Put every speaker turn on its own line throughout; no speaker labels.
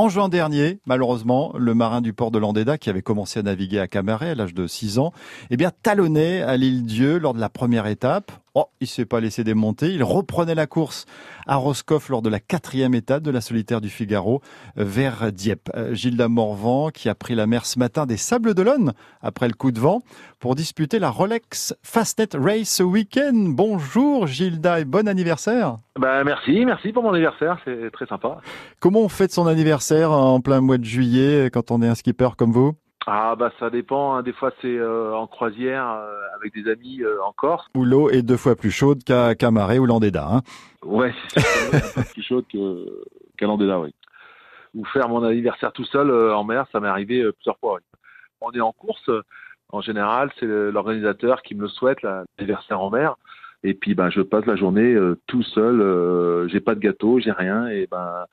En juin dernier, malheureusement, le marin du port de Landéda, qui avait commencé à naviguer à Camaret à l'âge de 6 ans, eh bien, talonnait à l'île Dieu lors de la première étape. Oh, il s'est pas laissé démonter. Il reprenait la course à Roscoff lors de la quatrième étape de la solitaire du Figaro vers Dieppe. Euh, Gilda Morvan, qui a pris la mer ce matin des Sables d'Olonne après le coup de vent pour disputer la Rolex Fastnet Race ce week-end. Bonjour Gilda et bon anniversaire.
Ben merci, merci pour mon anniversaire, c'est très sympa.
Comment on fête son anniversaire en plein mois de juillet quand on est un skipper comme vous?
Ah bah ça dépend, hein. des fois c'est euh, en croisière euh, avec des amis euh, en Corse.
Où l'eau est deux fois plus chaude qu'à Camaret ou Landéda. Hein.
Ouais, c'est plus chaude qu'à Landéda, oui. Ou faire mon anniversaire tout seul en mer, ça m'est arrivé plusieurs fois. Oui. On est en course, en général c'est l'organisateur qui me le souhaite, l'anniversaire en mer. Et puis ben je passe la journée tout seul, j'ai pas de gâteau, j'ai rien, et ben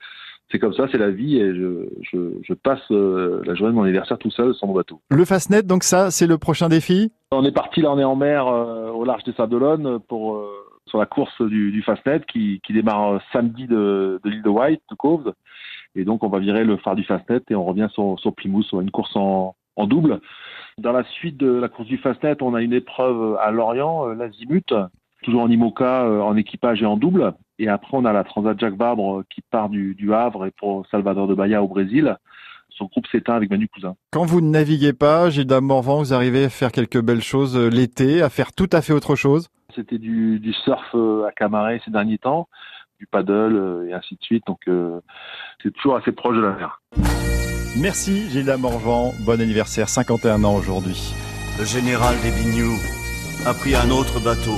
c'est comme ça, c'est la vie et je, je, je passe euh, la journée de mon anniversaire tout seul sans mon bateau.
Le Fastnet, donc ça, c'est le prochain défi?
On est parti, là on est en mer euh, au large des Sables pour euh, sur la course du, du Fastnet qui, qui démarre samedi de, de l'île de White, de Cove. Et donc on va virer le phare du Fastnet et on revient sur, sur Plymouth, sur une course en, en double. Dans la suite de la course du Fastnet, on a une épreuve à Lorient, l'Azimut, toujours en IMOCA, en équipage et en double. Et après, on a la Transat Jacques Vabre qui part du, du Havre et pour Salvador de Bahia au Brésil. Son groupe s'éteint avec Manu Cousin.
Quand vous ne naviguez pas, Gilda Morvan, vous arrivez à faire quelques belles choses euh, l'été, à faire tout à fait autre chose?
C'était du, du surf euh, à Camaret ces derniers temps, du paddle euh, et ainsi de suite. Donc c'est toujours assez proche de la mer.
Merci Gilda Morvan, bon anniversaire, 51 ans aujourd'hui.
Le général des Bignoux a pris un autre bateau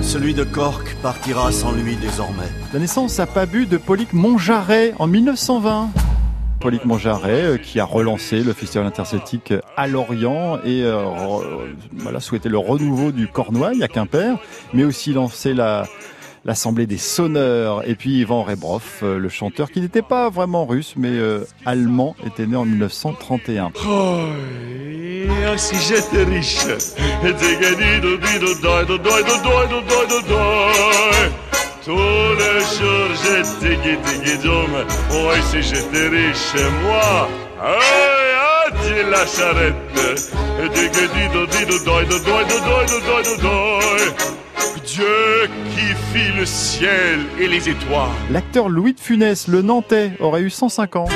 celui de Cork partira sans lui désormais.
La naissance à Pabu de Paulique Montjarret en 1920. Paulique Montjarret euh, qui a relancé le festival interceltique à Lorient et euh, voilà, souhaité le renouveau du Cornouailles à Quimper, mais aussi lancé la, l'Assemblée des sonneurs. Et puis Ivan Rebroff, euh, le chanteur qui n'était pas vraiment russe, mais allemand, était né en 1931.
Ah, si j'étais riche, tous les jours j'étais guidé Oh, si j'étais riche, moi, adieu la charrette? Dieu qui fit le ciel et les étoiles.
L'acteur Louis de Funès, le Nantais, aurait eu 105 ans.